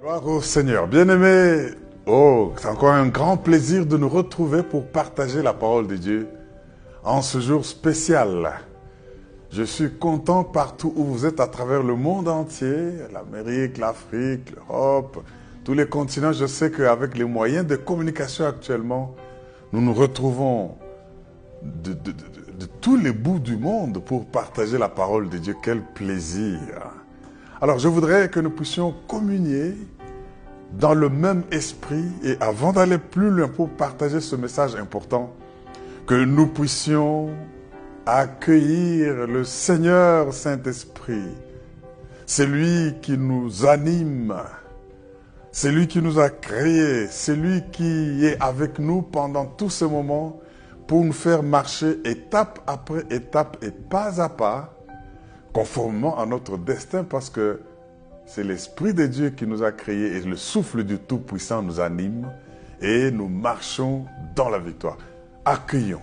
Gloire au Seigneur. Bien-aimés, oh, c'est encore un grand plaisir de nous retrouver pour partager la parole de Dieu en ce jour spécial. Je suis content partout où vous êtes à travers le monde entier, l'Amérique, l'Afrique, l'Europe, tous les continents. Je sais qu'avec les moyens de communication actuellement, nous nous retrouvons de, tous les bouts du monde pour partager la parole de Dieu. Quel plaisir. Alors je voudrais que nous puissions communier dans le même esprit et avant d'aller plus loin pour partager ce message important, que nous puissions accueillir le Seigneur Saint-Esprit. C'est lui qui nous anime, c'est lui qui nous a créés, c'est lui qui est avec nous pendant tous ces moments pour nous faire marcher étape après étape et pas à pas, conformément à notre destin parce que c'est l'Esprit de Dieu qui nous a créés et le souffle du Tout-Puissant nous anime et nous marchons dans la victoire. Accueillons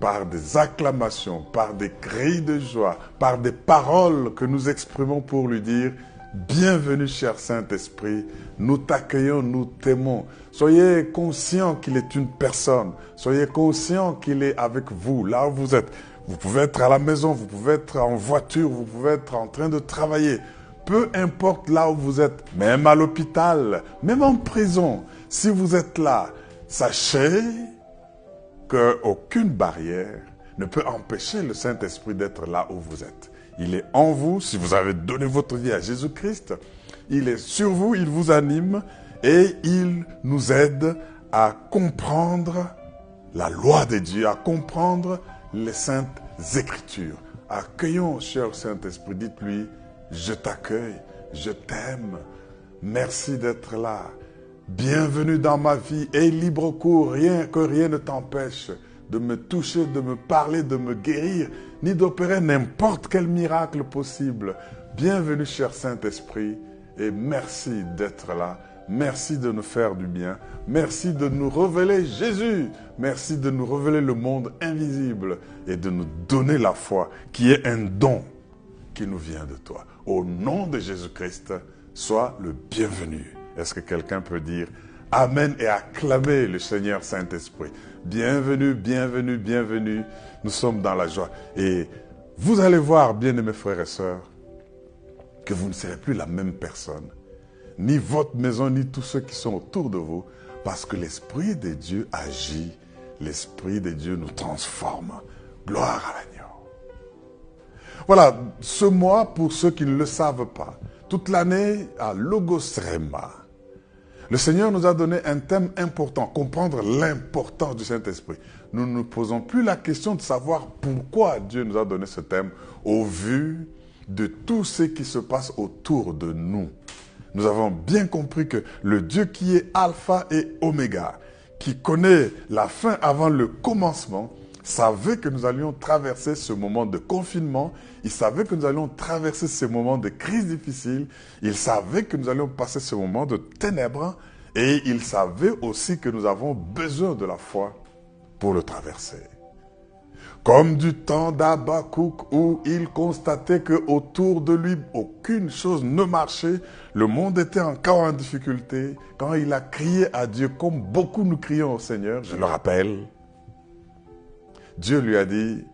par des acclamations, par des cris de joie, par des paroles que nous exprimons pour lui dire Bienvenue cher Saint-Esprit, nous t'accueillons, nous t'aimons. Soyez conscients qu'il est une personne, soyez conscients qu'il est avec vous, là où vous êtes. Vous pouvez être à la maison, vous pouvez être en voiture, vous pouvez être en train de travailler. Peu importe là où vous êtes, même à l'hôpital, même en prison, si vous êtes là, sachez qu'aucune barrière ne peut empêcher le Saint-Esprit d'être là où vous êtes. Il est en vous, si vous avez donné votre vie à Jésus-Christ, il est sur vous, il vous anime et il nous aide à comprendre la loi de Dieu, à comprendre les saintes écritures. Accueillons, cher Saint-Esprit, dites-lui, je t'accueille, je t'aime, merci d'être là. Bienvenue dans ma vie et libre cours, rien que rien ne t'empêche de me toucher, de me parler, de me guérir, ni d'opérer n'importe quel miracle possible. Bienvenue, cher Saint-Esprit, et merci d'être là. Merci de nous faire du bien. Merci de nous révéler Jésus. Merci de nous révéler le monde invisible et de nous donner la foi qui est un don qui nous vient de toi. Au nom de Jésus-Christ, sois le bienvenu. Est-ce que quelqu'un peut dire Amen et acclamer le Seigneur Saint-Esprit? Bienvenue, bienvenue, bienvenue. Nous sommes dans la joie. Et vous allez voir, bien-aimés frères et sœurs, que vous ne serez plus la même personne. Ni votre maison, ni tous ceux qui sont autour de vous. Parce que l'Esprit de Dieu agit. L'Esprit de Dieu nous transforme. Gloire à l'agneau. Voilà, ce mois, pour ceux qui ne le savent pas, toute l'année à Logos Rema, le Seigneur nous a donné un thème important, comprendre l'importance du Saint-Esprit. Nous ne nous posons plus la question de savoir pourquoi Dieu nous a donné ce thème au vu de tout ce qui se passe autour de nous. Nous avons bien compris que le Dieu qui est alpha et oméga, qui connaît la fin avant le commencement, savait que nous allions traverser ce moment de confinement, il savait que nous allions traverser ce moment de crise difficile, il savait que nous allions passer ce moment de ténèbres, et il savait aussi que nous avons besoin de la foi pour le traverser. Comme du temps d'Abakouk où il constatait que autour de lui aucune chose ne marchait, le monde était encore en difficulté, quand il a crié à Dieu comme beaucoup nous crions au Seigneur, je le rappelle, Dieu lui a dit,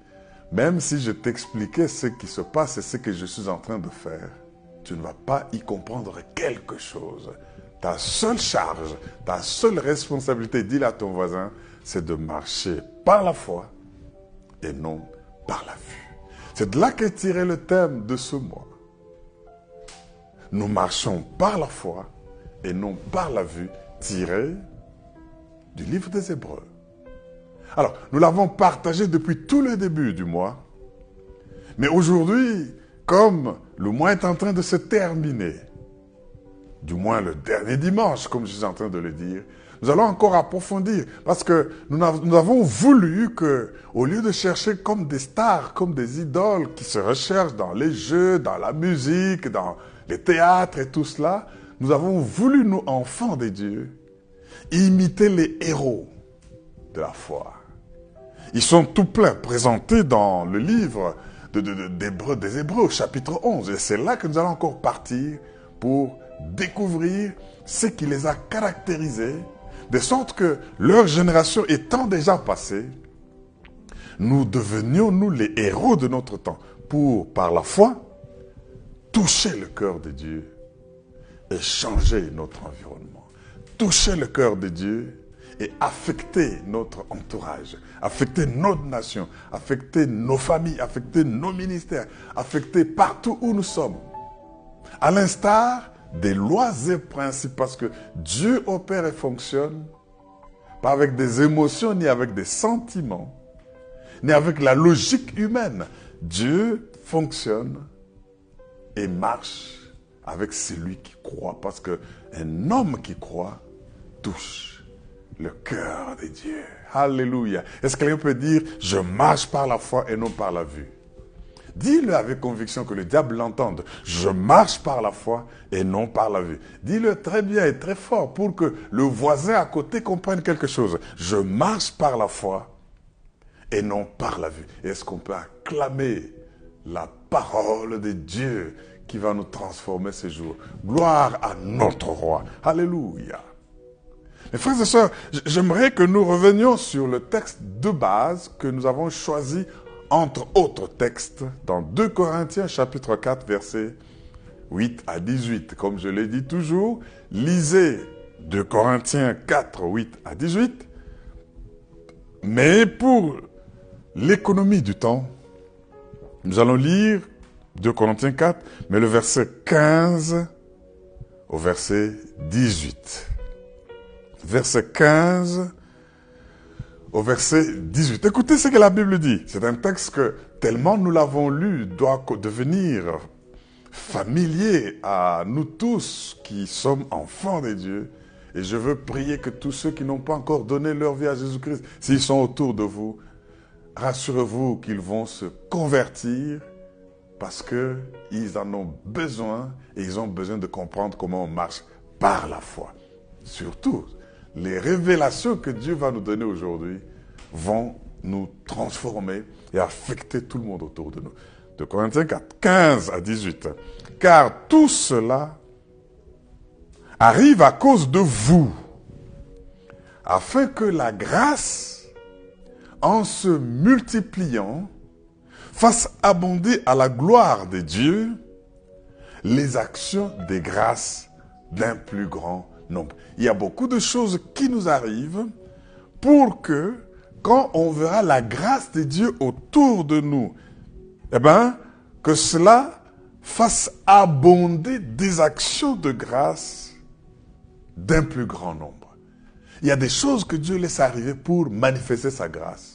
même si je t'expliquais ce qui se passe et ce que je suis en train de faire, tu ne vas pas y comprendre quelque chose. Ta seule charge, ta seule responsabilité, dis-le à ton voisin, c'est de marcher par la foi et non par la vue. C'est de là qu'est tiré le thème de ce mois. Nous marchons par la foi et non par la vue, tiré du livre des Hébreux. Alors, nous l'avons partagé depuis tout le début du mois. Mais aujourd'hui, comme le mois est en train de se terminer, du moins le dernier dimanche, comme je suis en train de le dire, nous allons encore approfondir parce que nous, av- nous avons voulu que, au lieu de chercher comme des stars, comme des idoles qui se recherchent dans les jeux, dans la musique, dans les théâtres et tout cela, nous avons voulu, nous, enfants de Dieu, imiter les héros de la foi. Ils sont tout pleins, présentés dans le livre des Hébreux, chapitre 11. Et c'est là que nous allons encore partir pour découvrir ce qui les a caractérisés, de sorte que leur génération étant déjà passée, nous devenions, nous, les héros de notre temps, pour, par la foi, toucher le cœur de Dieu et changer notre environnement. Toucher le cœur de Dieu et affecter notre entourage, affecter notre nation, affecter nos familles, affecter nos ministères, affecter partout où nous sommes. À l'instar des lois et principes, parce que Dieu opère et fonctionne pas avec des émotions ni avec des sentiments, ni avec la logique humaine. Dieu fonctionne et marche avec celui qui croit, parce qu'un homme qui croit touche le cœur de Dieu. Alléluia. Est-ce que quelqu'un peut dire, je marche par la foi et non par la vue? Dis-le avec conviction que le diable l'entende. Je marche par la foi et non par la vue. Dis-le très bien et très fort pour que le voisin à côté comprenne quelque chose. Je marche par la foi et non par la vue. Est-ce qu'on peut acclamer la parole de Dieu qui va nous transformer ces jours Gloire à notre roi. Alléluia. Mes frères et sœurs, j'aimerais que nous revenions sur le texte de base que nous avons choisi entre autres textes, dans 2 Corinthiens chapitre 4, versets 8 à 18. Comme je l'ai dit toujours, lisez 2 Corinthiens 4, 8 à 18. Mais pour l'économie du temps, nous allons lire 2 Corinthiens 4, mais le verset 15 au verset 18. Verset 15 au verset 18. Écoutez ce que la Bible dit. C'est un texte que tellement nous l'avons lu doit devenir familier à nous tous qui sommes enfants de Dieu. Et je veux prier que tous ceux qui n'ont pas encore donné leur vie à Jésus-Christ, s'ils sont autour de vous, rassurez-vous qu'ils vont se convertir parce qu'ils en ont besoin et ils ont besoin de comprendre comment on marche par la foi. Surtout, les révélations que Dieu va nous donner aujourd'hui vont nous transformer et affecter tout le monde autour de nous. De Corinthiens 4, 15 à 18. Car tout cela arrive à cause de vous, afin que la grâce, en se multipliant, fasse abonder à la gloire de Dieu les actions des grâces d'un plus grand nombre. Il y a beaucoup de choses qui nous arrivent pour que, quand on verra la grâce de Dieu autour de nous, eh bien, que cela fasse abonder des actions de grâce d'un plus grand nombre. Il y a des choses que Dieu laisse arriver pour manifester sa grâce.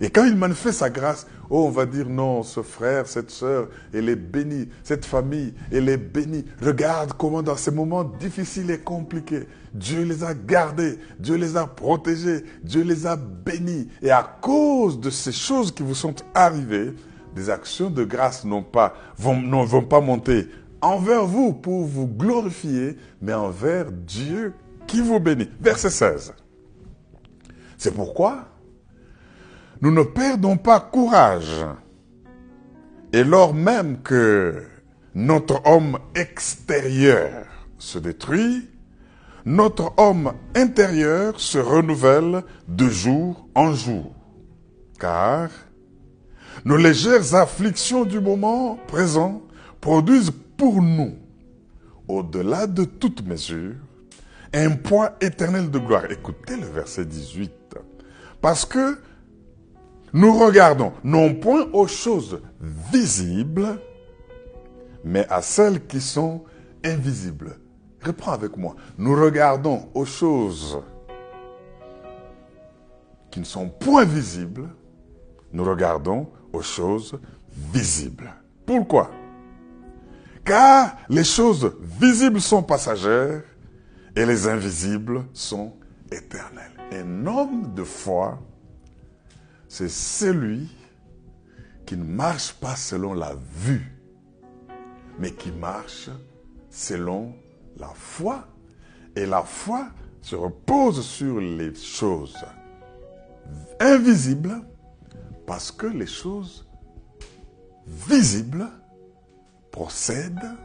Et quand il manifeste sa grâce, oh, on va dire non, ce frère, cette sœur, elle est bénie, cette famille, elle est bénie. Regarde comment dans ces moments difficiles et compliqués, Dieu les a gardés, Dieu les a protégés, Dieu les a bénis. Et à cause de ces choses qui vous sont arrivées, des actions de grâce pas, vont, ne vont pas monter envers vous pour vous glorifier, mais envers Dieu qui vous bénit. Verset 16. C'est pourquoi nous ne perdons pas courage. Et lors même que notre homme extérieur se détruit, notre homme intérieur se renouvelle de jour en jour. Car nos légères afflictions du moment présent produisent pour nous, au-delà de toute mesure, un poids éternel de gloire. Écoutez le verset 18. Parce que nous regardons non point aux choses visibles, mais à celles qui sont invisibles. Reprends avec moi. Nous regardons aux choses qui ne sont point visibles. Nous regardons aux choses visibles. Pourquoi? Car les choses visibles sont passagères et les invisibles sont éternelles. Un homme de foi c'est celui qui ne marche pas selon la vue, mais qui marche selon la foi. Et la foi se repose sur les choses invisibles parce que les choses visibles procèdent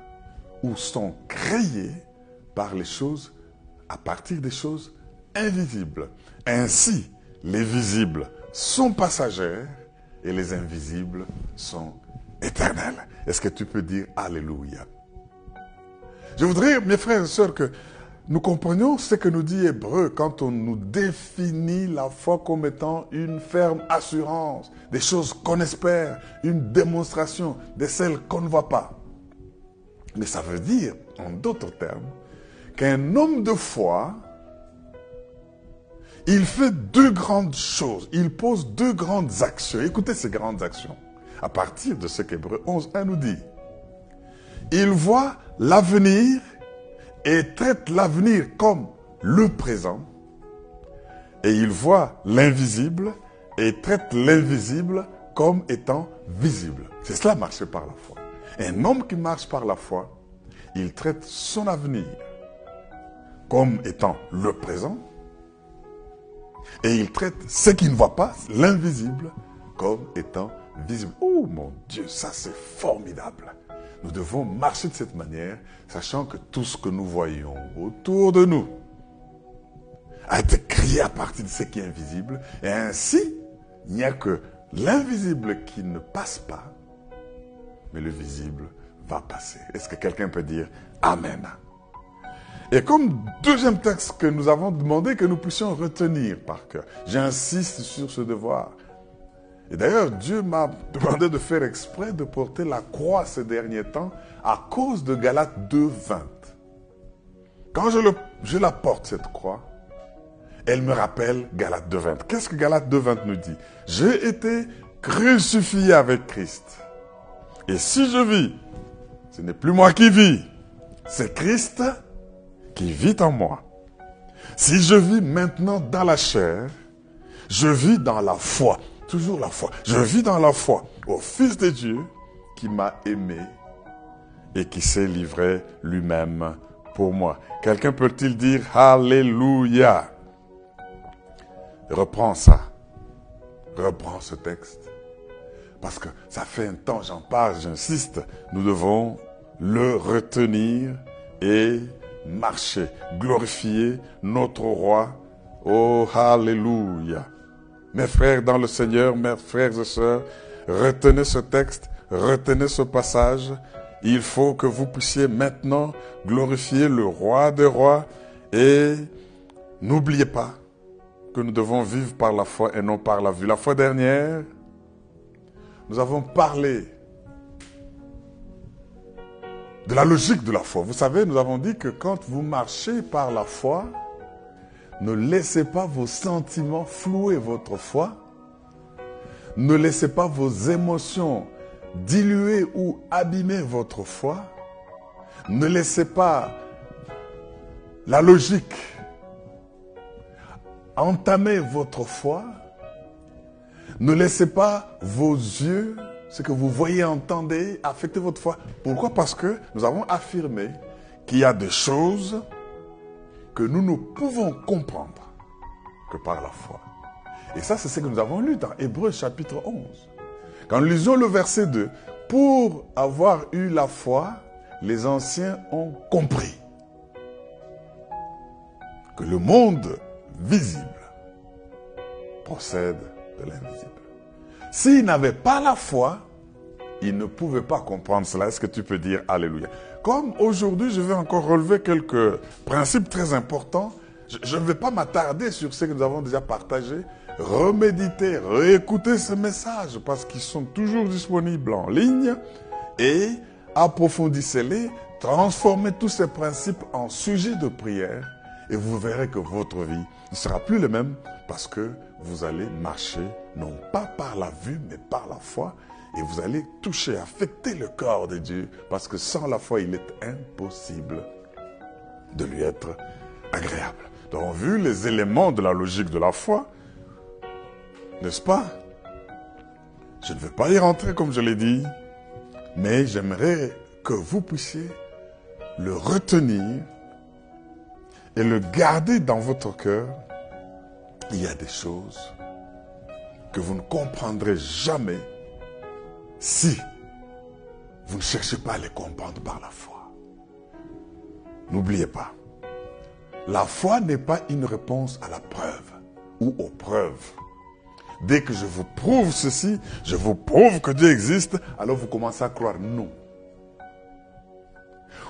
ou sont créés par les choses, à partir des choses invisibles. Ainsi, les visibles sont passagers et les invisibles sont éternels. Est-ce que tu peux dire Alléluia? Je voudrais, mes frères et sœurs, que nous comprenions ce que nous dit Hébreu quand on nous définit la foi comme étant une ferme assurance, des choses qu'on espère, une démonstration de celles qu'on ne voit pas. Mais ça veut dire, en d'autres termes, qu'un homme de foi, il fait deux grandes choses. Il pose deux grandes actions. Écoutez ces grandes actions. À partir de ce qu'Hébreu 11, 1 nous dit. Il voit l'avenir et traite l'avenir comme le présent. Et il voit l'invisible et traite l'invisible comme étant visible. C'est cela marcher par la foi. Un homme qui marche par la foi, il traite son avenir comme étant le présent et il traite ce qui ne voit pas, l'invisible, comme étant visible. Oh mon Dieu, ça c'est formidable. Nous devons marcher de cette manière, sachant que tout ce que nous voyons autour de nous a été créé à partir de ce qui est invisible. Et ainsi, il n'y a que l'invisible qui ne passe pas, mais le visible va passer. Est-ce que quelqu'un peut dire Amen? Et comme deuxième texte que nous avons demandé que nous puissions retenir par cœur, j'insiste sur ce devoir. Et d'ailleurs, Dieu m'a demandé de faire exprès de porter la croix ces derniers temps à cause de Galates 2.20. Quand je, la porte, cette croix, elle me rappelle Galates 2.20. Qu'est-ce que Galates 2.20 nous dit? J'ai été crucifié avec Christ. Et si je vis, ce n'est plus moi qui vis, c'est Christ qui vit en moi. Si je vis maintenant dans la chair, je vis dans la foi, toujours la foi. Je vis dans la foi au Fils de Dieu qui m'a aimé et qui s'est livré lui-même pour moi. Quelqu'un peut-il dire Alléluia? Reprends ça. Reprends ce texte. Parce que ça fait un temps, j'en parle, j'insiste, nous devons le retenir et marcher, glorifier notre roi. Oh, Alléluia. Mes frères dans le Seigneur, mes frères et sœurs, retenez ce texte, retenez ce passage. Il faut que vous puissiez maintenant glorifier le roi des rois et n'oubliez pas que nous devons vivre par la foi et non par la vue. La fois dernière, nous avons parlé de la logique de la foi. Vous savez, nous avons dit que quand vous marchez par la foi, ne laissez pas vos sentiments flouer votre foi. Ne laissez pas vos émotions diluer ou abîmer votre foi. Ne laissez pas la logique entamer votre foi. Ne laissez pas vos yeux ce que vous voyez, entendez, affecter votre foi. Pourquoi? Parce que nous avons affirmé qu'il y a des choses que nous ne pouvons comprendre que par la foi. Et ça, c'est ce que nous avons lu dans Hébreu chapitre 11. Quand nous lisons le verset 2, pour avoir eu la foi, les anciens ont compris que le monde visible procède de l'invisible. S'ils n'avaient pas la foi, ils ne pouvaient pas comprendre cela. Est-ce que tu peux dire Alléluia? Comme aujourd'hui, je vais encore relever quelques principes très importants. Je ne vais pas m'attarder sur ce que nous avons déjà partagé. Reméditer, réécouter ces messages parce qu'ils sont toujours disponibles en ligne et approfondissez-les, transformez tous ces principes en sujet de prière et vous verrez que votre vie ne sera plus la même parce que vous allez marcher non pas par la vue, mais par la foi. Et vous allez toucher, affecter le corps de Dieu, parce que sans la foi, il est impossible de lui être agréable. Donc, vu les éléments de la logique de la foi, n'est-ce pas? Je ne vais pas y rentrer comme je l'ai dit, mais j'aimerais que vous puissiez le retenir et le garder dans votre cœur. Il y a des choses que vous ne comprendrez jamais si vous ne cherchez pas à les comprendre par la foi. N'oubliez pas, la foi n'est pas une réponse à la preuve ou aux preuves. Dès que je vous prouve ceci, je vous prouve que Dieu existe, alors vous commencez à croire non.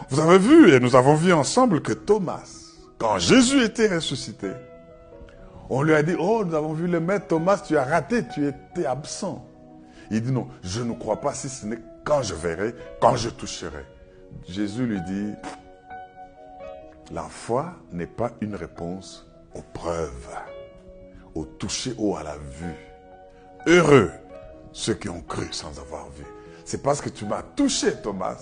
Vous avez vu, et nous avons vu ensemble que Thomas, quand Jésus était ressuscité, on lui a dit, oh, nous avons vu le maître Thomas, tu as raté, tu étais absent. Il dit, non, je ne crois pas si ce n'est quand je verrai, quand je toucherai. Jésus lui dit, la foi n'est pas une réponse aux preuves, au toucher ou à la vue. Heureux ceux qui ont cru sans avoir vu. C'est parce que tu m'as touché, Thomas,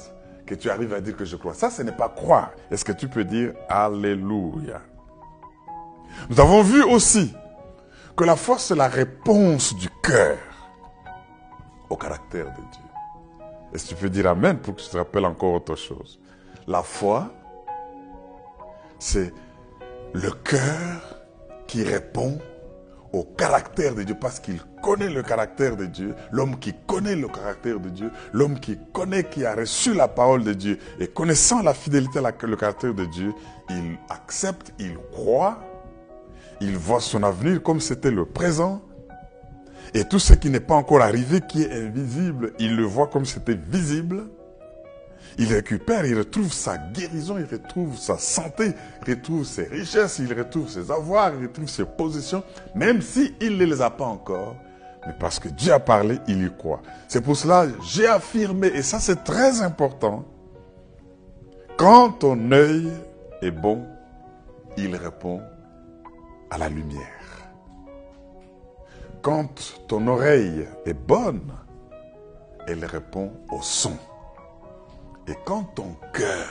que tu arrives à dire que je crois. Ça, ce n'est pas croire. Est-ce que tu peux dire Alléluia? Nous avons vu aussi que la foi, c'est la réponse du cœur au caractère de Dieu. Est-ce que tu peux dire Amen pour que tu te rappelles encore autre chose? La foi, c'est le cœur qui répond au caractère de Dieu parce qu'il connaît le caractère de Dieu, l'homme qui connaît le caractère de Dieu, l'homme qui connaît, qui a reçu la parole de Dieu et connaissant la fidélité, le caractère de Dieu, il accepte, il croit, il voit son avenir comme c'était le présent. Et tout ce qui n'est pas encore arrivé, qui est invisible, il le voit comme c'était visible. Il récupère, il retrouve sa guérison, il retrouve sa santé, il retrouve ses richesses, il retrouve ses avoirs, il retrouve ses positions, même s'il ne les a pas encore. Mais parce que Dieu a parlé, il y croit. C'est pour cela j'ai affirmé, et ça c'est très important, quand ton œil est bon, il répond à la lumière. Quand ton oreille est bonne, elle répond au son. Et quand ton cœur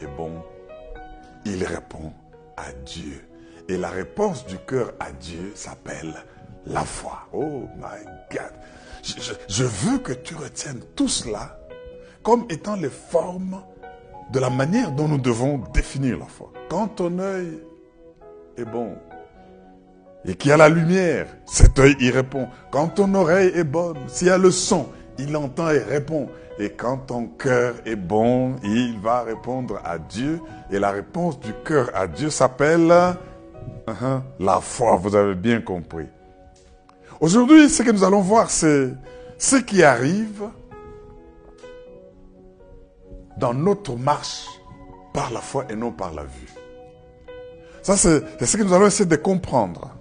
est bon, il répond à Dieu. Et la réponse du cœur à Dieu s'appelle la foi. Oh my God. Je, veux que tu retiennes tout cela comme étant les formes de la manière dont nous devons définir la foi. Quand ton œil est bon et qu'il y a la lumière, cet œil y répond. Quand ton oreille est bonne, s'il y a le son, il entend et répond. Et quand ton cœur est bon, il va répondre à Dieu. Et la réponse du cœur à Dieu s'appelle uh-huh, la foi. Vous avez bien compris. Aujourd'hui, ce que nous allons voir, c'est ce qui arrive dans notre marche par la foi et non par la vue. Ça, c'est ce que nous allons essayer de comprendre.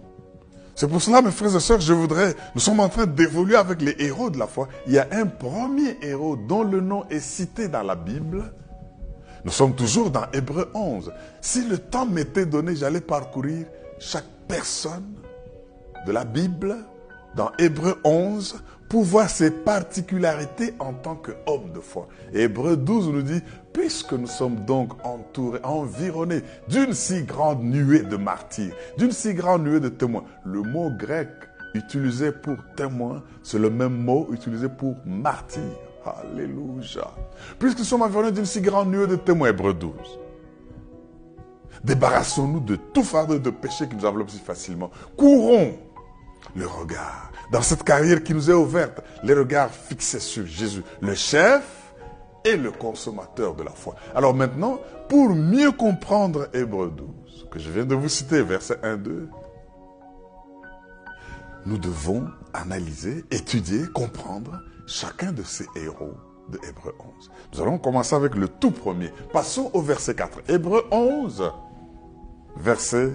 C'est pour cela, mes frères et sœurs, je voudrais, nous sommes en train d'évoluer avec les héros de la foi. Il y a un premier héros dont le nom est cité dans la Bible. Nous sommes toujours dans Hébreu 11. Si le temps m'était donné, j'allais parcourir chaque personne de la Bible dans Hébreu 11 pour voir ses particularités en tant qu'homme de foi. Hébreu 12 nous dit, puisque nous sommes donc entourés, environnés d'une si grande nuée de martyrs, d'une si grande nuée de témoins, le mot grec utilisé pour témoin, c'est le même mot utilisé pour martyr. Alléluia. Puisque nous sommes environnés d'une si grande nuée de témoins, Hébreu 12. Débarrassons-nous de tout fardeau de péché qui nous enveloppe si facilement. Courons le regard. Dans cette carrière qui nous est ouverte, les regards fixés sur Jésus, le chef et le consommateur de la foi. Alors maintenant, pour mieux comprendre Hébreu 12, que je viens de vous citer, verset 1, 2, nous devons analyser, étudier, comprendre chacun de ces héros de Hébreu 11. Nous allons commencer avec le tout premier. Passons au verset 4. Hébreu 11, verset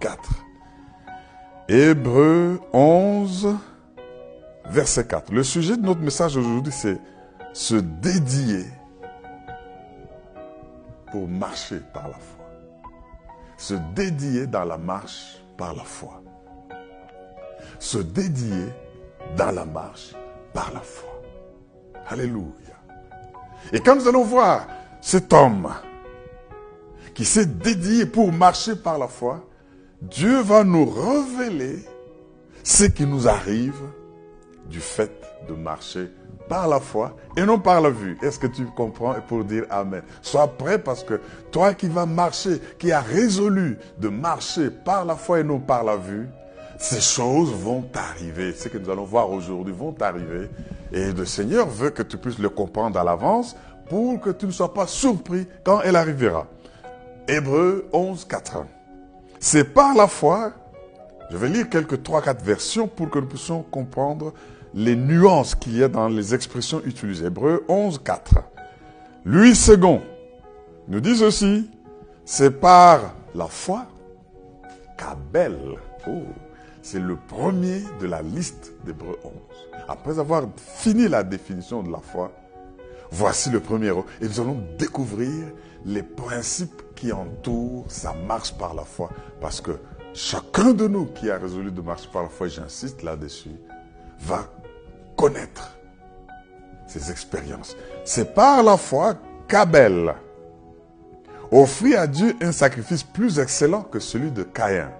4. Hébreu 11, verset 4. Le sujet de notre message aujourd'hui, c'est se dédier pour marcher par la foi. Se dédier dans la marche par la foi. Se dédier dans la marche par la foi. Alléluia. Et quand nous allons voir cet homme qui s'est dédié pour marcher par la foi, Dieu va nous révéler ce qui nous arrive du fait de marcher par la foi et non par la vue. Est-ce que tu comprends pour dire Amen? Sois prêt parce que toi qui vas marcher, qui as résolu de marcher par la foi et non par la vue, ces choses vont arriver. Ce que nous allons voir aujourd'hui vont arriver. Et le Seigneur veut que tu puisses le comprendre à l'avance pour que tu ne sois pas surpris quand elle arrivera. Hébreu 11, 4. C'est par la foi, je vais lire quelques 3-4 versions pour que nous puissions comprendre les nuances qu'il y a dans les expressions utilisées. Hébreu 11, 4. Lui second nous dit aussi, c'est par la foi qu'Abel, oh, c'est le premier de la liste d'Hébreu 11. Après avoir fini la définition de la foi, voici le premier. Et nous allons découvrir les principes qui entourent sa marche par la foi. Parce que chacun de nous qui a résolu de marcher par la foi, j'insiste là-dessus, va connaître ces expériences. C'est par la foi qu'Abel offrit à Dieu un sacrifice plus excellent que celui de Caïn.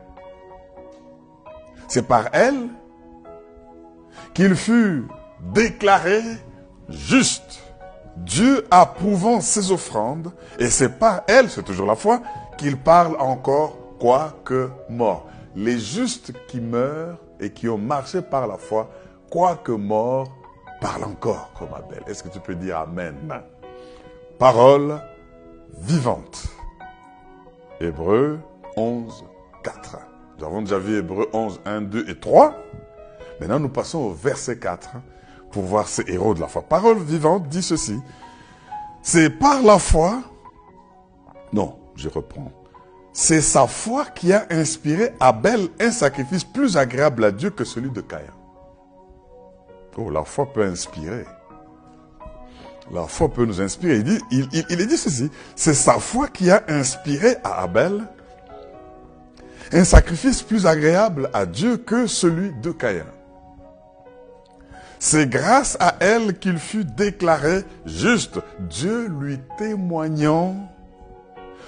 C'est par elle qu'il fut déclaré juste. Dieu approuvant ses offrandes, et c'est par elle, c'est toujours la foi, qu'il parle encore quoique mort. Les justes qui meurent et qui ont marché par la foi, quoique mort, parlent encore comme Abel. Est-ce que tu peux dire Amen? Parole vivante. Hébreu 11, 4. Nous avons déjà vu Hébreu 11, 1, 2 et 3. Maintenant, nous passons au verset 4 pour voir ces héros de la foi. Parole vivante dit ceci. C'est par la foi, non, je reprends. C'est sa foi qui a inspiré Abel un sacrifice plus agréable à Dieu que celui de Caïn. Oh, la foi peut inspirer. La foi peut nous inspirer. Il, dit, il, il, il dit ceci. C'est sa foi qui a inspiré à Abel un sacrifice plus agréable à Dieu que celui de Caïn. C'est grâce à elle qu'il fut déclaré juste, Dieu lui témoignant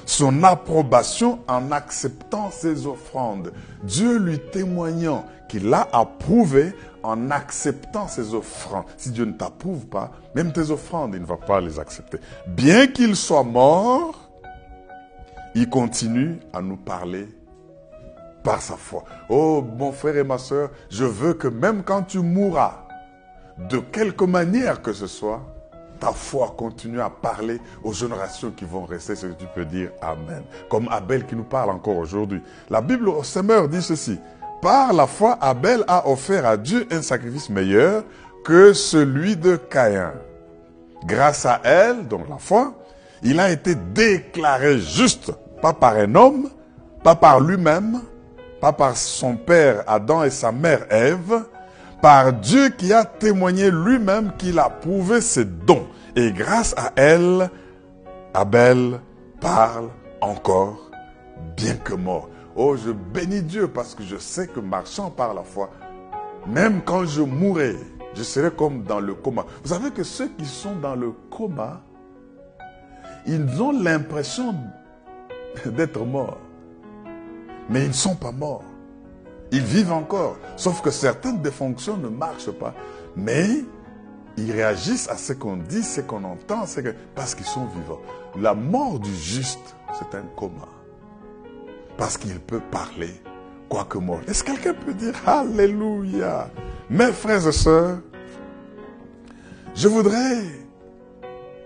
son approbation en acceptant ses offrandes. Dieu lui témoignant qu'il l'a approuvé en acceptant ses offrandes. Si Dieu ne t'approuve pas, même tes offrandes, il ne va pas les accepter. Bien qu'il soit mort, il continue à nous parler par sa foi. Oh, mon frère et ma soeur, je veux que même quand tu mourras, de quelque manière que ce soit, ta foi continue à parler aux générations qui vont rester, ce que tu peux dire Amen. Comme Abel qui nous parle encore aujourd'hui. La Bible au Semeur dit ceci. Par la foi, Abel a offert à Dieu un sacrifice meilleur que celui de Caïn. Grâce à elle, donc la foi, il a été déclaré juste, pas par un homme, pas par lui-même, pas par son père Adam et sa mère Ève, par Dieu qui a témoigné lui-même qu'il a prouvé ses dons. Et grâce à elle, Abel parle encore, bien que mort. Oh, je bénis Dieu parce que je sais que marchant par la foi, même quand je mourrai, je serai comme dans le coma. Vous savez que ceux qui sont dans le coma, ils ont l'impression d'être morts. Mais ils ne sont pas morts. Ils vivent encore. Sauf que certaines des fonctions ne marchent pas. Mais ils réagissent à ce qu'on dit, ce qu'on entend, parce qu'ils sont vivants. La mort du juste, c'est un coma. Parce qu'il peut parler, quoique mort. Est-ce que quelqu'un peut dire Alléluia? Mes frères et sœurs, je voudrais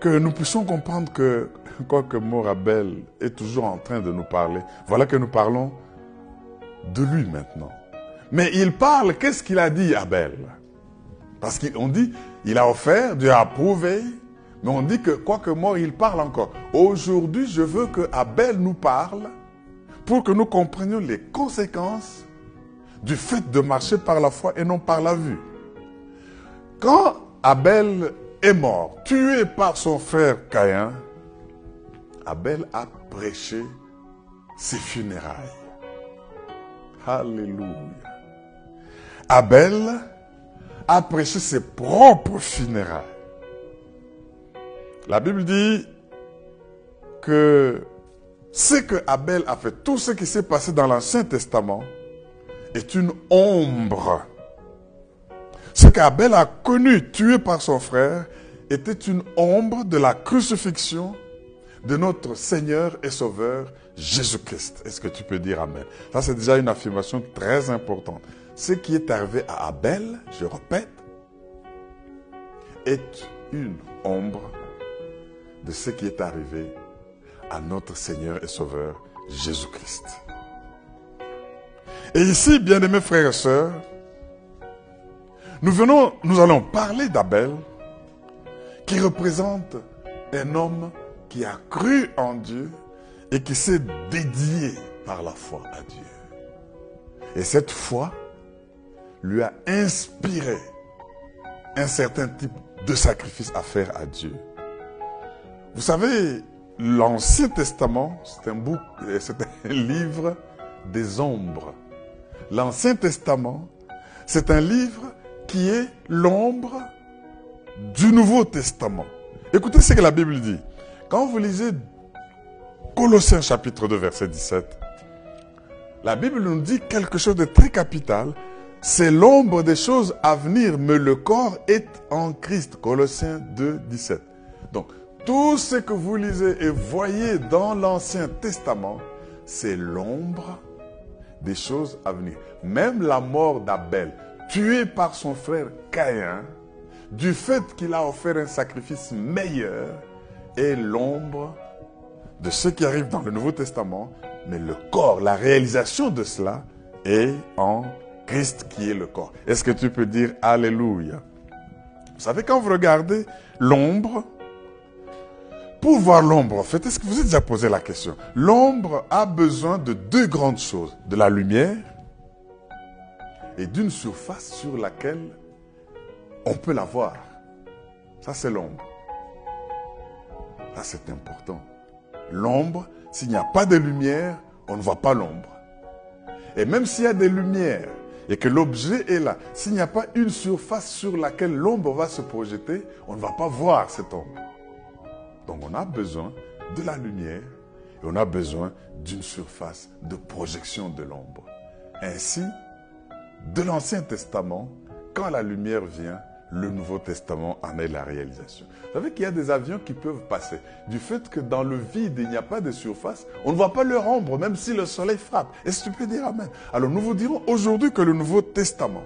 que nous puissions comprendre que, quoique mort Abel est toujours en train de nous parler, voilà que nous parlons de lui maintenant. Mais il parle, qu'est-ce qu'il a dit Abel? Parce qu'on dit, il a offert, Dieu a approuvé, mais on dit que quoique mort, il parle encore. Aujourd'hui, je veux que Abel nous parle pour que nous comprenions les conséquences du fait de marcher par la foi et non par la vue. Quand Abel est mort, tué par son frère Caïn, Abel a prêché ses funérailles. Alléluia. Abel a prêché ses propres funérailles. La Bible dit que ce que Abel a fait, tout ce qui s'est passé dans l'Ancien Testament, est une ombre. Ce qu'Abel a connu, tué par son frère, était une ombre de la crucifixion de notre Seigneur et Sauveur Jésus-Christ. Est-ce que tu peux dire Amen? Ça, c'est déjà une affirmation très importante. Ce qui est arrivé à Abel, je répète, est une ombre de ce qui est arrivé à notre Seigneur et Sauveur Jésus-Christ. Et ici, bien aimés frères et sœurs, nous venons, nous allons parler d'Abel, qui représente un homme qui a cru en Dieu et qui s'est dédié par la foi à Dieu. Et cette foi lui a inspiré un certain type de sacrifice à faire à Dieu. Vous savez, l'Ancien Testament, c'est un c'est un livre des ombres. L'Ancien Testament, c'est un livre qui est l'ombre du Nouveau Testament. Écoutez ce que la Bible dit. Quand vous lisez Colossiens chapitre 2 verset 17, la Bible nous dit quelque chose de très capital. C'est l'ombre des choses à venir, mais le corps est en Christ. Colossiens 2, 17. Donc, tout ce que vous lisez et voyez dans l'Ancien Testament, c'est l'ombre des choses à venir. Même la mort d'Abel, tué par son frère Caïn, du fait qu'il a offert un sacrifice meilleur, est l'ombre de ce qui arrive dans le Nouveau Testament, mais le corps, la réalisation de cela est en Christ qui est le corps. Est-ce que tu peux dire Alléluia? Vous savez, quand vous regardez l'ombre, pour voir l'ombre, en fait, est-ce que vous êtes déjà posé la question? L'ombre a besoin de deux grandes choses, de la lumière et d'une surface sur laquelle on peut la voir. Ça, c'est l'ombre. Ça, c'est important. L'ombre, s'il n'y a pas de lumière, on ne voit pas l'ombre. Et même s'il y a des lumières et que l'objet est là, s'il n'y a pas une surface sur laquelle l'ombre va se projeter, on ne va pas voir cette ombre. Donc on a besoin de la lumière et on a besoin d'une surface de projection de l'ombre. Ainsi, de l'Ancien Testament, quand la lumière vient, le Nouveau Testament en est la réalisation. Vous savez qu'il y a des avions qui peuvent passer. Du fait que dans le vide, il n'y a pas de surface, on ne voit pas leur ombre, même si le soleil frappe. Est-ce que tu peux dire Amen Alors nous vous dirons aujourd'hui que le Nouveau Testament,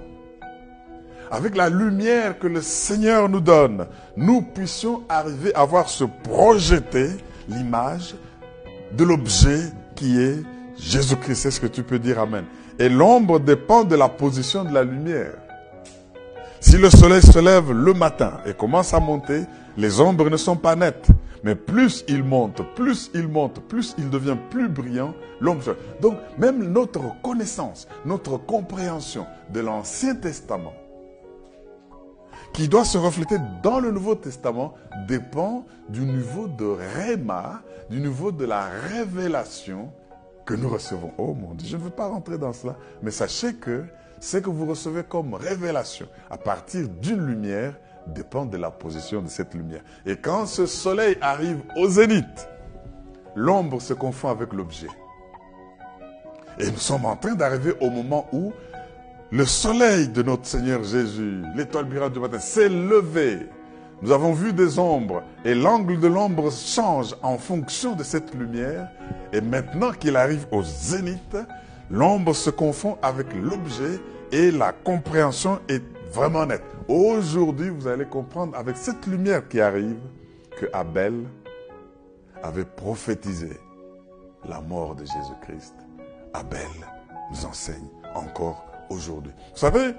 avec la lumière que le Seigneur nous donne, nous puissions arriver à voir se projeter l'image de l'objet qui est Jésus-Christ. Est-ce que tu peux dire Amen Et l'ombre dépend de la position de la lumière. Si le soleil se lève le matin et commence à monter, les ombres ne sont pas nettes. Mais plus il monte, plus il monte, plus il devient plus brillant, l'ombre. Donc même notre connaissance, notre compréhension de l'Ancien Testament, qui doit se refléter dans le Nouveau Testament, dépend du niveau de Réma, du niveau de la révélation que nous recevons. Oh mon Dieu, je ne veux pas rentrer dans cela, mais sachez que ce que vous recevez comme révélation à partir d'une lumière dépend de la position de cette lumière. Et quand ce soleil arrive au zénith, l'ombre se confond avec l'objet. Et nous sommes en train d'arriver au moment où le soleil de notre Seigneur Jésus, l'étoile brillante du matin, s'est levé. Nous avons vu des ombres et l'angle de l'ombre change en fonction de cette lumière. Et maintenant qu'il arrive au zénith, l'ombre se confond avec l'objet et la compréhension est vraiment nette. Aujourd'hui, vous allez comprendre avec cette lumière qui arrive que Abel avait prophétisé la mort de Jésus-Christ. Abel nous enseigne encore aujourd'hui. Vous savez,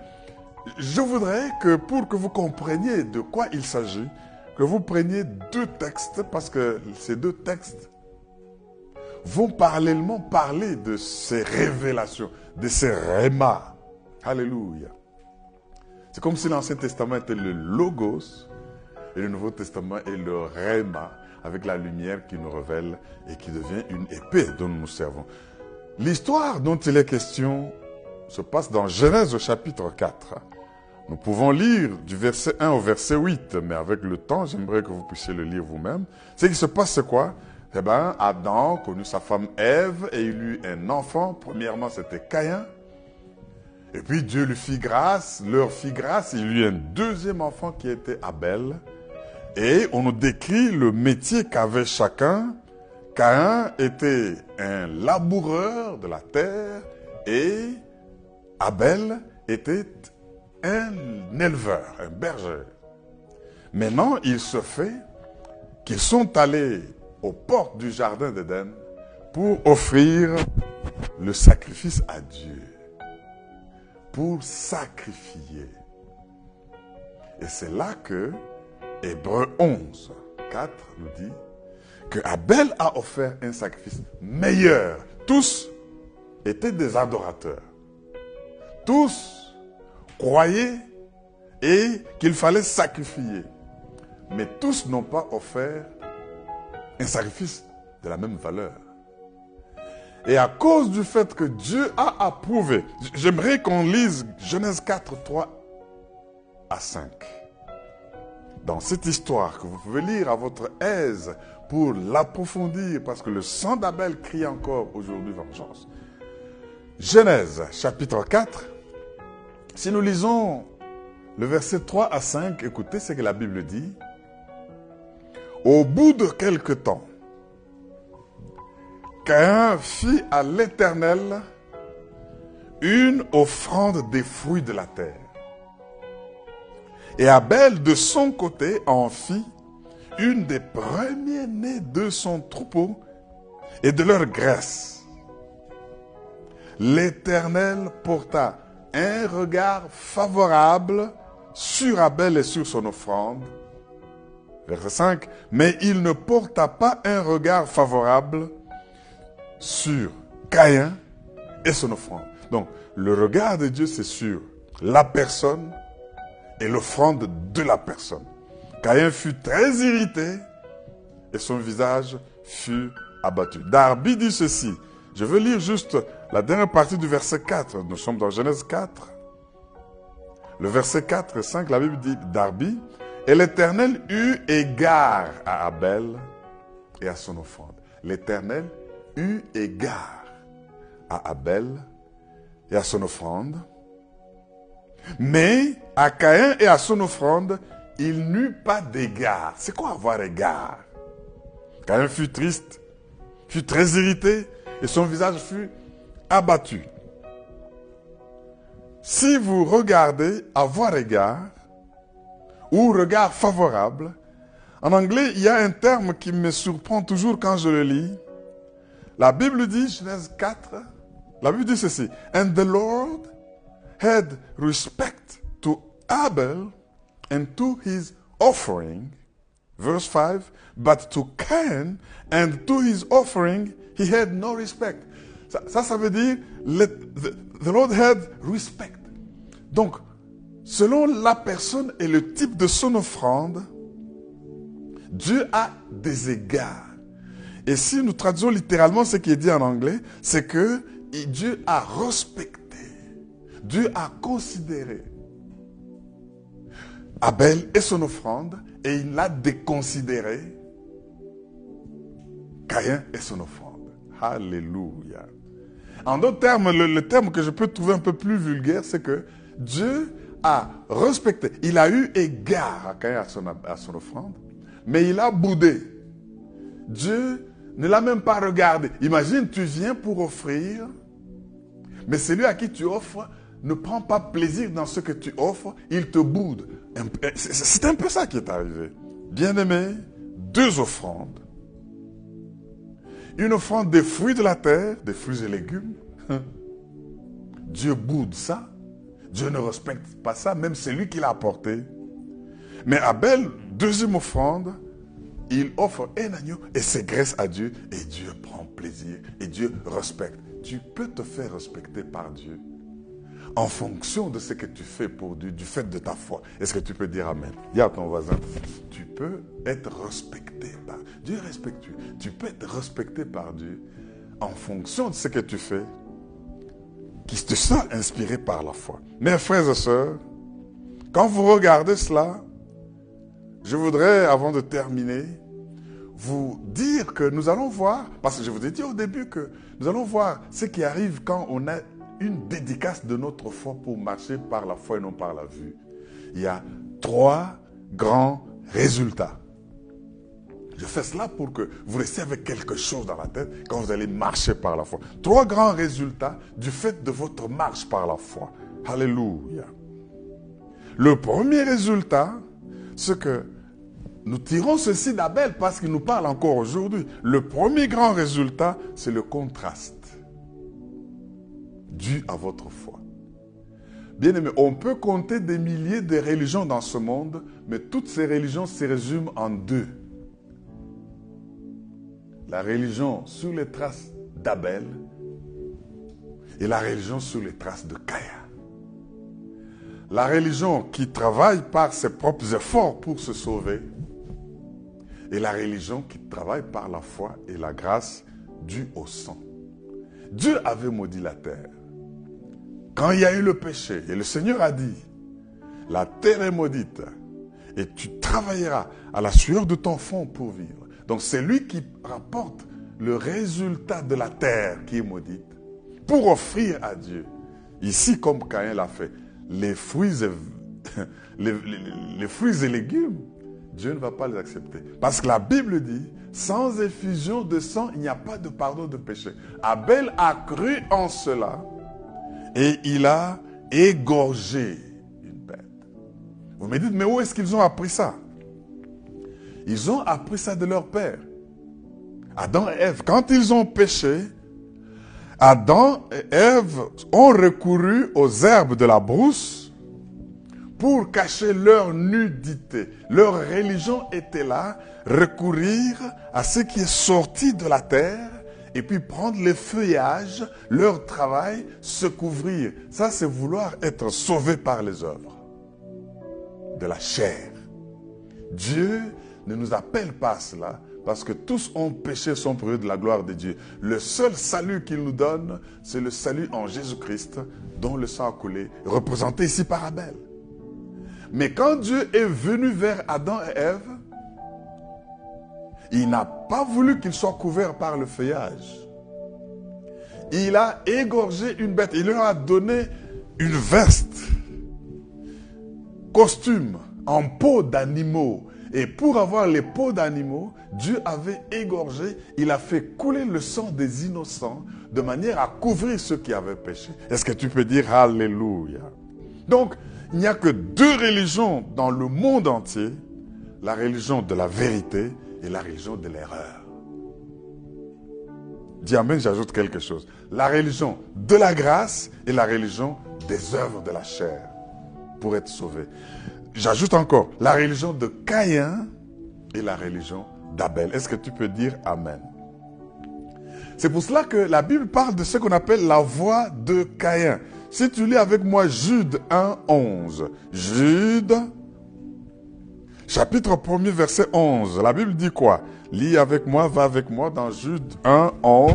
je voudrais que pour que vous compreniez de quoi il s'agit, que vous preniez deux textes, parce que ces deux textes vont parallèlement parler de ces révélations, de ces rémas. Alléluia. C'est comme si l'Ancien Testament était le logos et le Nouveau Testament est le réma avec la lumière qui nous révèle et qui devient une épée dont nous nous servons. L'histoire dont il est question se passe dans Genèse au chapitre 4. Nous pouvons lire du verset 1 au verset 8, mais avec le temps, j'aimerais que vous puissiez le lire vous-même. Ce qui se passe, c'est quoi? Eh bien, Adam connut sa femme Ève et il eut un enfant. Premièrement, c'était Caïn. Et puis Dieu lui fit grâce, leur fit grâce. Il eut un deuxième enfant qui était Abel. Et on nous décrit le métier qu'avait chacun. Caïn était un laboureur de la terre et Abel était un éleveur, un berger. Maintenant, il se fait qu'ils sont allés aux portes du jardin d'Éden pour offrir le sacrifice à Dieu. Pour sacrifier. Et c'est là que Hébreu 11, 4 nous dit que Abel a offert un sacrifice meilleur. Tous étaient des adorateurs. Tous croyaient et qu'il fallait sacrifier. Mais tous n'ont pas offert un sacrifice de la même valeur. Et à cause du fait que Dieu a approuvé, j'aimerais qu'on lise Genèse 4, 3 à 5. Dans cette histoire que vous pouvez lire à votre aise pour l'approfondir, parce que le sang d'Abel crie encore aujourd'hui vengeance. Genèse chapitre 4, si nous lisons le verset 3 à 5, écoutez ce que la Bible dit. Au bout de quelque temps, Caïn fit à l'Éternel une offrande des fruits de la terre. Et Abel, de son côté, en fit une des premiers-nés de son troupeau et de leur graisse. L'Éternel porta un regard favorable sur Abel et sur son offrande. Verset 5. Mais il ne porta pas un regard favorable sur Caïn et son offrande. Donc, le regard de Dieu, c'est sur la personne et l'offrande de la personne. Caïn fut très irrité et son visage fut abattu. Darby dit ceci. Je veux lire juste la dernière partie du verset 4. Nous sommes dans Genèse 4. Le verset 4 et 5, la Bible dit Darby, et l'Éternel eut égard à Abel et à son offrande. L'Éternel eut égard à Abel et à son offrande. Mais à Caïn et à son offrande, il n'eut pas d'égard. C'est quoi avoir égard? Caïn fut triste, fut très irrité et son visage fut abattu. Si vous regardez avoir égard ou regard favorable, en anglais, il y a un terme qui me surprend toujours quand je le lis. La Bible dit, Genèse 4, la Bible dit ceci. And the Lord had respect to Abel and to his offering. Verse 5. But to Cain and to his offering, he had no respect. Ça, ça, veut dire, let the, the Lord had respect. Donc, selon la personne et le type de son offrande, Dieu a des égards. Et si nous traduisons littéralement ce qui est dit en anglais, c'est que Dieu a respecté, Dieu a considéré Abel et son offrande et il l'a déconsidéré Caïn et son offrande. Alléluia. En d'autres termes, le, terme que je peux trouver un peu plus vulgaire, c'est que Dieu a respecté, il a eu égard à son, à son offrande, mais il a boudé. Dieu ne l'a même pas regardé. Imagine, tu viens pour offrir, mais celui à qui tu offres ne prend pas plaisir dans ce que tu offres, il te boude. C'est un peu ça qui est arrivé. Bien-aimé, deux offrandes. Une offrande des fruits de la terre, des fruits et légumes. Dieu boude ça. Dieu ne respecte pas ça, même c'est lui qui l'a apporté. Mais Abel, deuxième offrande, il offre un agneau et s'égresse à Dieu et Dieu prend plaisir et Dieu respecte. Tu peux te faire respecter par Dieu en fonction de ce que tu fais pour Dieu, du fait de ta foi. Est-ce que tu peux dire Amen? Dis à ton voisin, tu peux être respecté par Dieu. respecte tu. Tu peux être respecté par Dieu en fonction de ce que tu fais, qui te sent inspiré par la foi. Mes frères et sœurs, quand vous regardez cela, je voudrais, avant de terminer, vous dire que nous allons voir, parce que je vous ai dit au début que nous allons voir ce qui arrive quand on a une dédicace de notre foi pour marcher par la foi et non par la vue. Il y a trois grands résultats. Je fais cela pour que vous restiez avec quelque chose dans la tête quand vous allez marcher par la foi. Trois grands résultats du fait de votre marche par la foi. Alléluia. Le premier résultat, c'est que nous tirons ceci d'Abel parce qu'il nous parle encore aujourd'hui. Le premier grand résultat, c'est le contraste dû à votre foi. Bien aimé, on peut compter des milliers de religions dans ce monde, mais toutes ces religions se résument en deux. La religion sur les traces d'Abel et la religion sur les traces de Caïn. La religion qui travaille par ses propres efforts pour se sauver et la religion qui travaille par la foi et la grâce due au sang. Dieu avait maudit la terre. Quand il y a eu le péché, et le Seigneur a dit, la terre est maudite, et tu travailleras à la sueur de ton fond pour vivre. Donc c'est lui qui rapporte le résultat de la terre qui est maudite pour offrir à Dieu. Ici, comme Caïn l'a fait, les fruits et, les fruits et légumes Dieu ne va pas les accepter. Parce que la Bible dit, sans effusion de sang, il n'y a pas de pardon de péché. Abel a cru en cela et il a égorgé une bête. Vous me dites, mais où est-ce qu'ils ont appris ça? Ils ont appris ça de leur père. Adam et Ève, quand ils ont péché, Adam et Ève ont recouru aux herbes de la brousse pour cacher leur nudité. Leur religion était là, recourir à ce qui est sorti de la terre et puis prendre les feuillages, leur travail, se couvrir. Ça, c'est vouloir être sauvé par les œuvres de la chair. Dieu ne nous appelle pas à cela parce que tous ont péché sont privés de la gloire de Dieu. Le seul salut qu'il nous donne, c'est le salut en Jésus-Christ dont le sang a coulé, représenté ici par Abel. Mais quand Dieu est venu vers Adam et Ève, il n'a pas voulu qu'ils soient couverts par le feuillage. Il a égorgé une bête. Il leur a donné une veste, costume en peau d'animaux. Et pour avoir les peaux d'animaux, Dieu avait égorgé, il a fait couler le sang des innocents de manière à couvrir ceux qui avaient péché. Est-ce que tu peux dire Alléluia? Donc, il n'y a que deux religions dans le monde entier, la religion de la vérité et la religion de l'erreur. Dis j'ajoute quelque chose. La religion de la grâce et la religion des œuvres de la chair pour être sauvé. J'ajoute encore la religion de Caïn et la religion d'Abel. Est-ce que tu peux dire Amen? C'est pour cela que la Bible parle de ce qu'on appelle la voie de Caïn. Si tu lis avec moi Jude 1, 11. Jude, chapitre 1er, verset 11. La Bible dit quoi? Lis avec moi, va avec moi dans Jude 1, 11.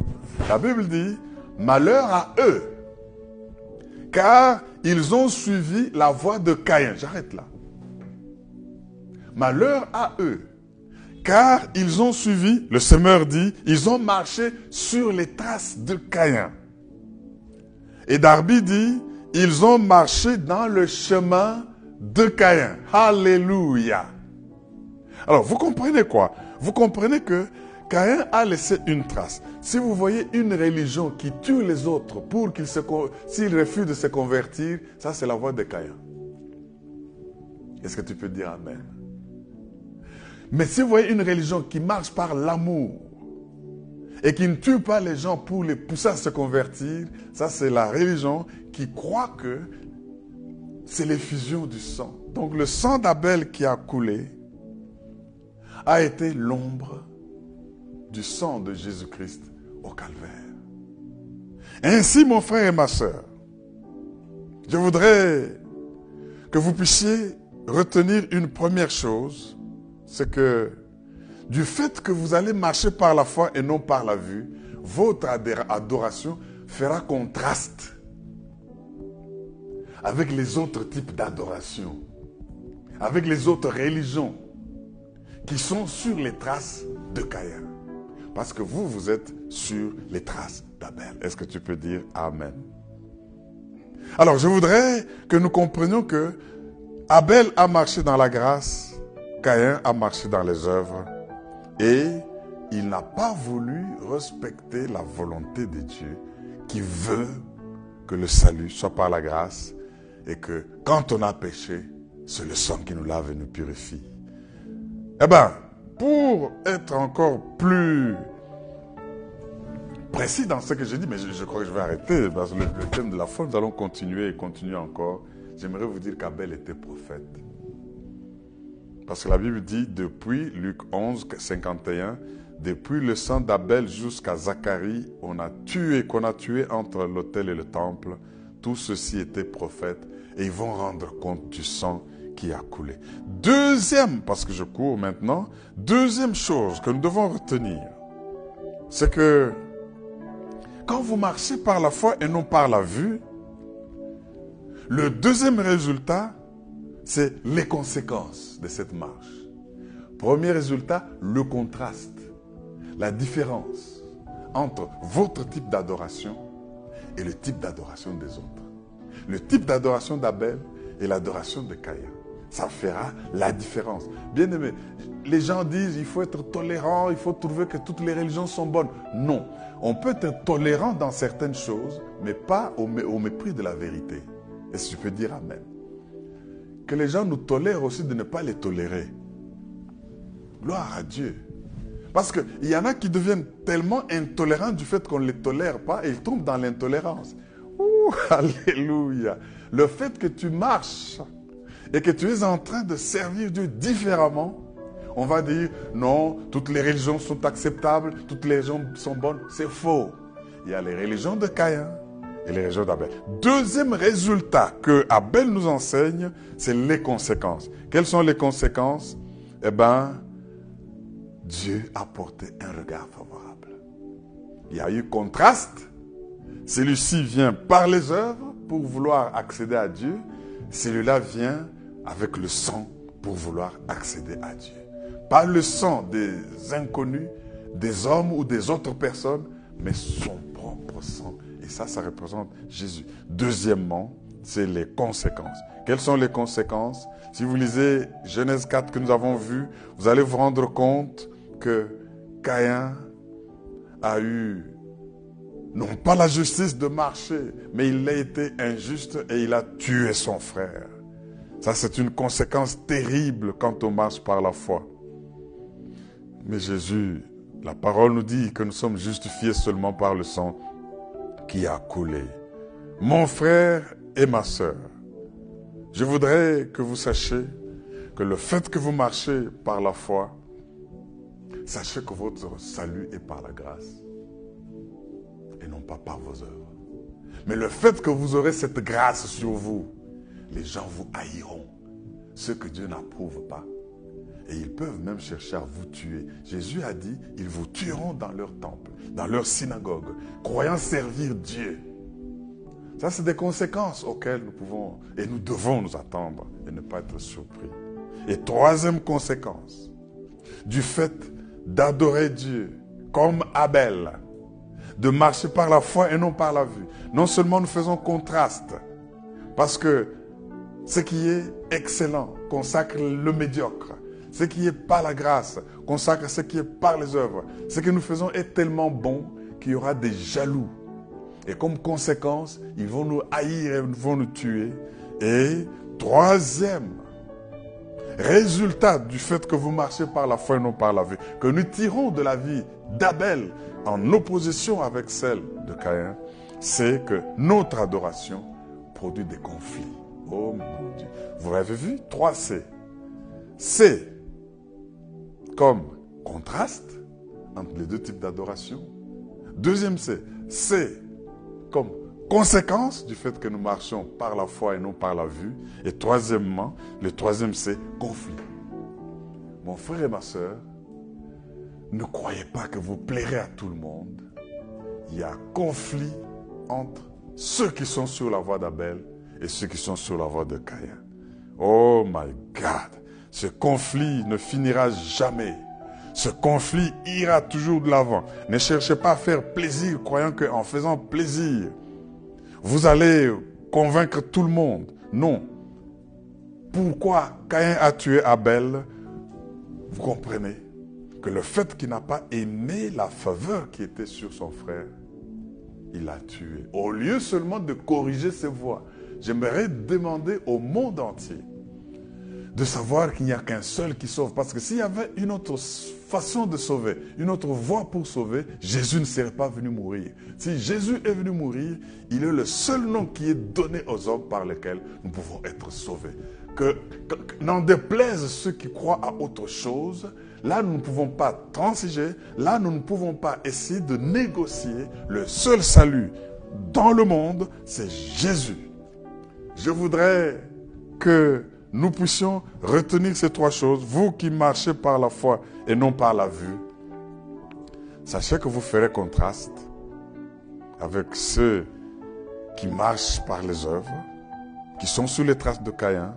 La Bible dit, malheur à eux, car ils ont suivi la voie de Caïn. J'arrête là. Malheur à eux, car ils ont suivi, le semeur dit, ils ont marché sur les traces de Caïn. Et Darby dit, ils ont marché dans le chemin de Caïn. Alléluia. Alors, vous comprenez quoi? Vous comprenez que Caïn a laissé une trace. Si vous voyez une religion qui tue les autres pour qu'ils se, s'ils refusent de se convertir, ça c'est la voie de Caïn. Est-ce que tu peux dire Amen? Mais si vous voyez une religion qui marche par l'amour, et qui ne tue pas les gens pour les pousser à se convertir, ça c'est la religion qui croit que c'est l'effusion du sang. Donc le sang d'Abel qui a coulé a été l'ombre du sang de Jésus-Christ au calvaire. Ainsi, mon frère et ma soeur, je voudrais que vous puissiez retenir une première chose, c'est que du fait que vous allez marcher par la foi et non par la vue, votre adoration fera contraste avec les autres types d'adoration, avec les autres religions qui sont sur les traces de Caïn. Parce que vous, vous êtes sur les traces d'Abel. Est-ce que tu peux dire Amen? Alors, je voudrais que nous comprenions que Abel a marché dans la grâce, Caïn a marché dans les œuvres et il n'a pas voulu respecter la volonté de Dieu qui veut que le salut soit par la grâce et que quand on a péché, c'est le sang qui nous lave et nous purifie. Eh bien, pour être encore plus précis dans ce que je dis, mais je, crois que je vais arrêter parce que le, le, thème de la foi, nous allons continuer et continuer encore. J'aimerais vous dire qu'Abel était prophète. Parce que la Bible dit, depuis Luc 11, 51, depuis le sang d'Abel jusqu'à Zacharie, on a tué, qu'on a tué entre l'autel et le temple. Tout ceci était prophète et ils vont rendre compte du sang qui a coulé. Deuxième, parce que je cours maintenant, deuxième chose que nous devons retenir, c'est que quand vous marchez par la foi et non par la vue, le deuxième résultat, c'est les conséquences de cette marche. Premier résultat, le contraste la différence entre votre type d'adoration et le type d'adoration des autres. Le type d'adoration d'Abel et l'adoration de Caïn. Ça fera la différence. Bien aimé, les gens disent il faut être tolérant, il faut trouver que toutes les religions sont bonnes. Non, on peut être tolérant dans certaines choses, mais pas au, mépris de la vérité. Et si je peux dire Amen. Que les gens nous tolèrent aussi de ne pas les tolérer. Gloire à Dieu. Parce qu'il y en a qui deviennent tellement intolérants du fait qu'on ne les tolère pas et ils tombent dans l'intolérance. Ouh, alléluia. Le fait que tu marches et que tu es en train de servir Dieu différemment, on va dire non, toutes les religions sont acceptables, toutes les religions sont bonnes. C'est faux. Il y a les religions de Caïn et les religions d'Abel. Deuxième résultat que Abel nous enseigne, c'est les conséquences. Quelles sont les conséquences? Eh bien, Dieu a porté un regard favorable. Il y a eu contraste. Celui-ci vient par les œuvres pour vouloir accéder à Dieu. Celui-là vient avec le sang pour vouloir accéder à Dieu. Pas le sang des inconnus, des hommes ou des autres personnes, mais son ça, ça représente Jésus. Deuxièmement, c'est les conséquences. Quelles sont les conséquences? Si vous lisez Genèse 4 que nous avons vu, vous allez vous rendre compte que Caïn a eu, non pas la justice de marcher, mais il a été injuste et il a tué son frère. Ça, c'est une conséquence terrible quand on marche par la foi. Mais Jésus, la parole nous dit que nous sommes justifiés seulement par le sang qui a coulé. Mon frère et ma sœur, je voudrais que vous sachiez que le fait que vous marchez par la foi, Sachez que votre salut est par la grâce et non pas par vos œuvres. Mais le fait que vous aurez cette grâce sur vous, les gens vous haïront. Ce que Dieu n'approuve pas. Et ils peuvent même chercher à vous tuer. Jésus a dit, ils vous tueront dans leur temple, dans leur synagogue, croyant servir Dieu. Ça, c'est des conséquences auxquelles nous pouvons et nous devons nous attendre et ne pas être surpris. Et troisième conséquence, du fait d'adorer Dieu comme Abel, de marcher par la foi et non par la vue. Non seulement nous faisons contraste, parce que ce qui est excellent consacre le médiocre. Ce qui est par la grâce consacre ce qui est par les œuvres. Ce que nous faisons est tellement bon qu'il y aura des jaloux. Et comme conséquence, ils vont nous haïr et vont nous tuer. Et troisième résultat du fait que vous marchez par la foi et non par la vue, que nous tirons de la vie d'Abel en opposition avec celle de Caïn, c'est que notre adoration produit des conflits. Oh mon Dieu. Vous avez vu? 3 C. Comme contraste entre les deux types d'adoration. Deuxième C, C comme conséquence du fait que nous marchons par la foi et non par la vue. Et troisièmement, le troisième c'est conflit. Mon frère et ma soeur, ne croyez pas que vous plairez à tout le monde. Il y a conflit entre ceux qui sont sur la voie d'Abel et ceux qui sont sur la voie de Caïn. Oh my God, ce conflit ne finira jamais. Ce conflit ira toujours de l'avant. Ne cherchez pas à faire plaisir, croyant qu'en faisant plaisir, vous allez convaincre tout le monde. Non. Pourquoi Caïn a tué Abel? Vous comprenez que le fait qu'il n'a pas aimé la faveur qui était sur son frère, il l'a tué. Au lieu seulement de corriger ses voies, j'aimerais demander au monde entier de savoir qu'il n'y a qu'un seul qui sauve. Parce que s'il y avait une autre façon de sauver, une autre voie pour sauver, Jésus ne serait pas venu mourir. Si Jésus est venu mourir, il est le seul nom qui est donné aux hommes par lequel nous pouvons être sauvés. Que, n'en déplaise ceux qui croient à autre chose, là nous ne pouvons pas transiger, là nous ne pouvons pas essayer de négocier. Le seul salut dans le monde, c'est Jésus. Je voudrais que nous puissions retenir ces trois choses. Vous qui marchez par la foi et non par la vue, sachez que vous ferez contraste avec ceux qui marchent par les œuvres, qui sont sous les traces de Caïn.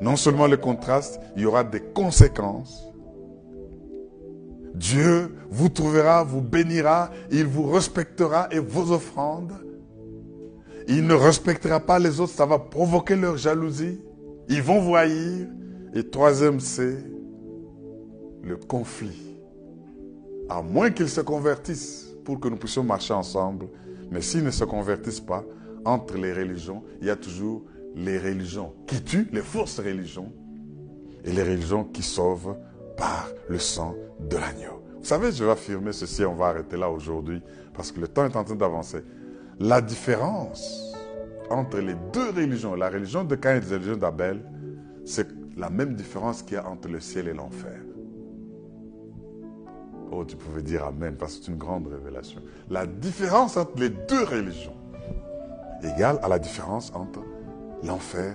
Non seulement le contraste, il y aura des conséquences. Dieu vous trouvera, vous bénira, il vous respectera et vos offrandes. Il ne respectera pas les autres, ça va provoquer leur jalousie. Ils vont voir. Et troisième, c'est le conflit. À moins qu'ils se convertissent pour que nous puissions marcher ensemble. Mais s'ils ne se convertissent pas, entre les religions, il y a toujours les religions qui tuent, les fausses religions, et les religions qui sauvent par le sang de l'agneau. Vous savez, je vais affirmer ceci, on va arrêter là aujourd'hui, parce que le temps est en train d'avancer. La différence entre les deux religions, la religion de Cain et la religion d'Abel, c'est la même différence qu'il y a entre le ciel et l'enfer. Oh, tu pouvais dire Amen, parce que c'est une grande révélation. La différence entre les deux religions égale à la différence entre l'enfer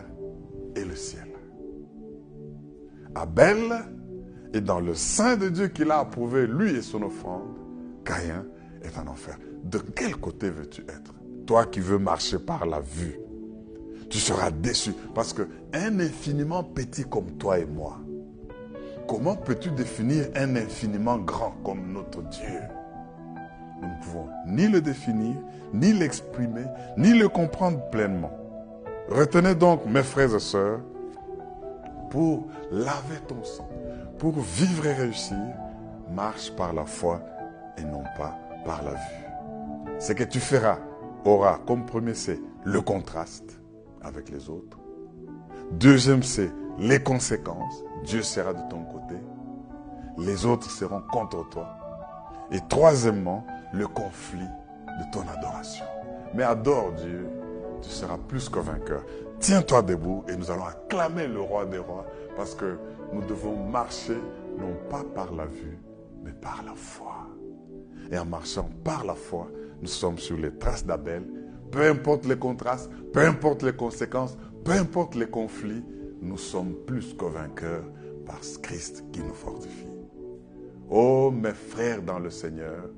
et le ciel. Abel est dans le sein de Dieu qu'il a approuvé, lui et son offrande. Caïn est en enfer. De quel côté veux-tu être? Toi qui veux marcher par la vue, tu seras déçu parce que un infiniment petit comme toi et moi, comment peux-tu définir un infiniment grand comme notre Dieu? Nous ne pouvons ni le définir, ni l'exprimer, ni le comprendre pleinement. Retenez donc, mes frères et sœurs, pour laver ton sang, pour vivre et réussir, marche par la foi et non pas par la vue. Ce que tu feras aura comme premier c'est le contraste avec les autres. Deuxième c'est les conséquences. Dieu sera de ton côté. Les autres seront contre toi. Et troisièmement, le conflit de ton adoration. Mais adore Dieu, tu seras plus que vainqueur. Tiens-toi debout et nous allons acclamer le roi des rois parce que nous devons marcher non pas par la vue, mais par la foi. Et en marchant par la foi, nous sommes sur les traces d'Abel. Peu importe les contrastes, peu importe les conséquences, peu importe les conflits, nous sommes plus que vainqueurs par Christ qui nous fortifie. Oh mes frères dans le Seigneur,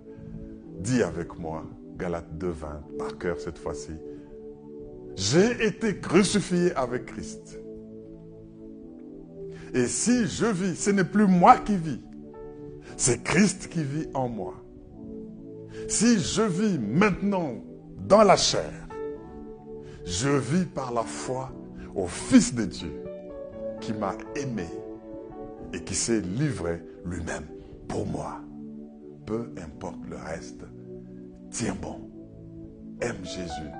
dis avec moi, Galates 2.20, par cœur cette fois-ci, j'ai été crucifié avec Christ. Et si je vis, ce n'est plus moi qui vis, c'est Christ qui vit en moi. Si je vis maintenant dans la chair, je vis par la foi au Fils de Dieu qui m'a aimé et qui s'est livré lui-même pour moi. Peu importe le reste, tiens bon, aime Jésus,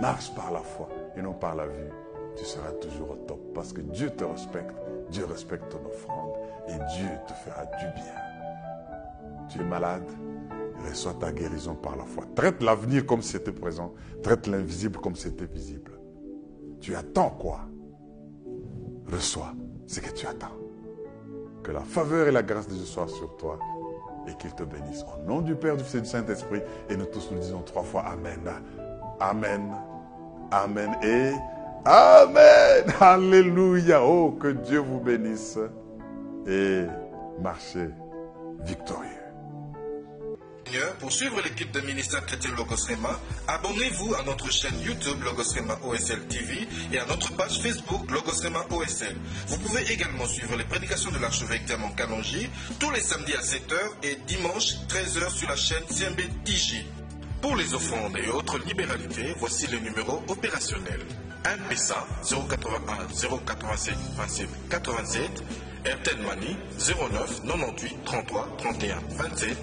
marche par la foi et non par la vue. Tu seras toujours au top parce que Dieu te respecte, Dieu respecte ton offrande et Dieu te fera du bien. Tu es malade, reçois ta guérison par la foi. Traite l'avenir comme c'était présent, traite l'invisible comme c'était visible. Tu attends quoi? Reçois ce que tu attends. Que la faveur et la grâce de Dieu soient sur toi et qu'il te bénisse. Au nom du Père, du Fils et du Saint-Esprit, et nous tous nous disons trois fois Amen. Amen. Amen et Amen. Alléluia. Oh, que Dieu vous bénisse et marchez victorieux. Pour suivre l'équipe de ministère chrétien Logos Rema, abonnez-vous à notre chaîne YouTube Logos Rema OSL TV et à notre page Facebook Logos Rema OSL. Vous pouvez également suivre les prédications de l'archevêque Diamant Kalonji tous les samedis à 7h et dimanche 13h sur la chaîne CMB TJ. Pour les offrandes et autres libéralités, voici le numéro opérationnel. 1 PSA 081 087 27 87 Airtel Money 09 98 33 31 27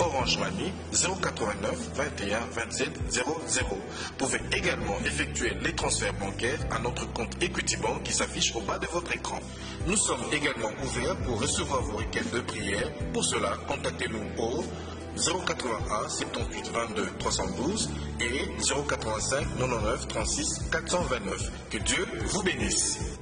Orange Money 089 21 27 00. Vous pouvez également effectuer les transferts bancaires à notre compte Equity Bank qui s'affiche au bas de votre écran. Nous sommes également ouverts pour recevoir vos requêtes de prière. Pour cela, contactez-nous au 081 78 22 312 et 085 99 36 429. Que Dieu vous bénisse.